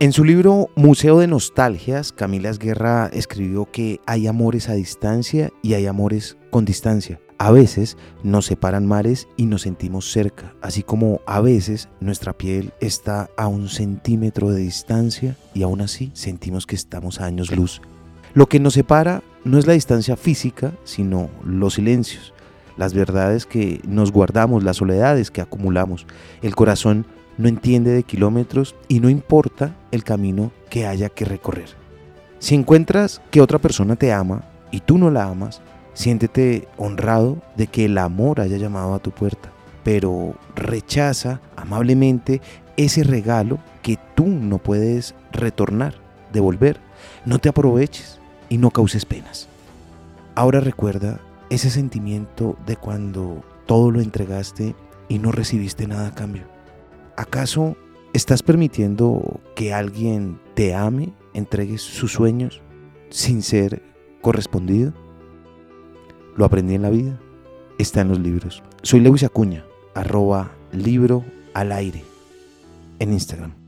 En su libro Museo de Nostalgias, Camila Guerra escribió que hay amores a distancia y hay amores con distancia. A veces nos separan mares y nos sentimos cerca, así como a veces nuestra piel está a un centímetro de distancia y aún así sentimos que estamos a años luz. Lo que nos separa no es la distancia física, sino los silencios, las verdades que nos guardamos, las soledades que acumulamos. El corazón no entiende de kilómetros y no importa el camino que haya que recorrer. Si encuentras que otra persona te ama y tú no la amas, siéntete honrado de que el amor haya llamado a tu puerta, pero rechaza amablemente ese regalo que tú no puedes retornar, devolver. No te aproveches y no causes penas. Ahora recuerda ese sentimiento de cuando todo lo entregaste y no recibiste nada a cambio. ¿Acaso estás permitiendo que alguien te ame, entregue sus sueños sin ser correspondido? Lo aprendí en la vida, está en los libros. Soy Lewis Acuña, arroba libro al aire en Instagram.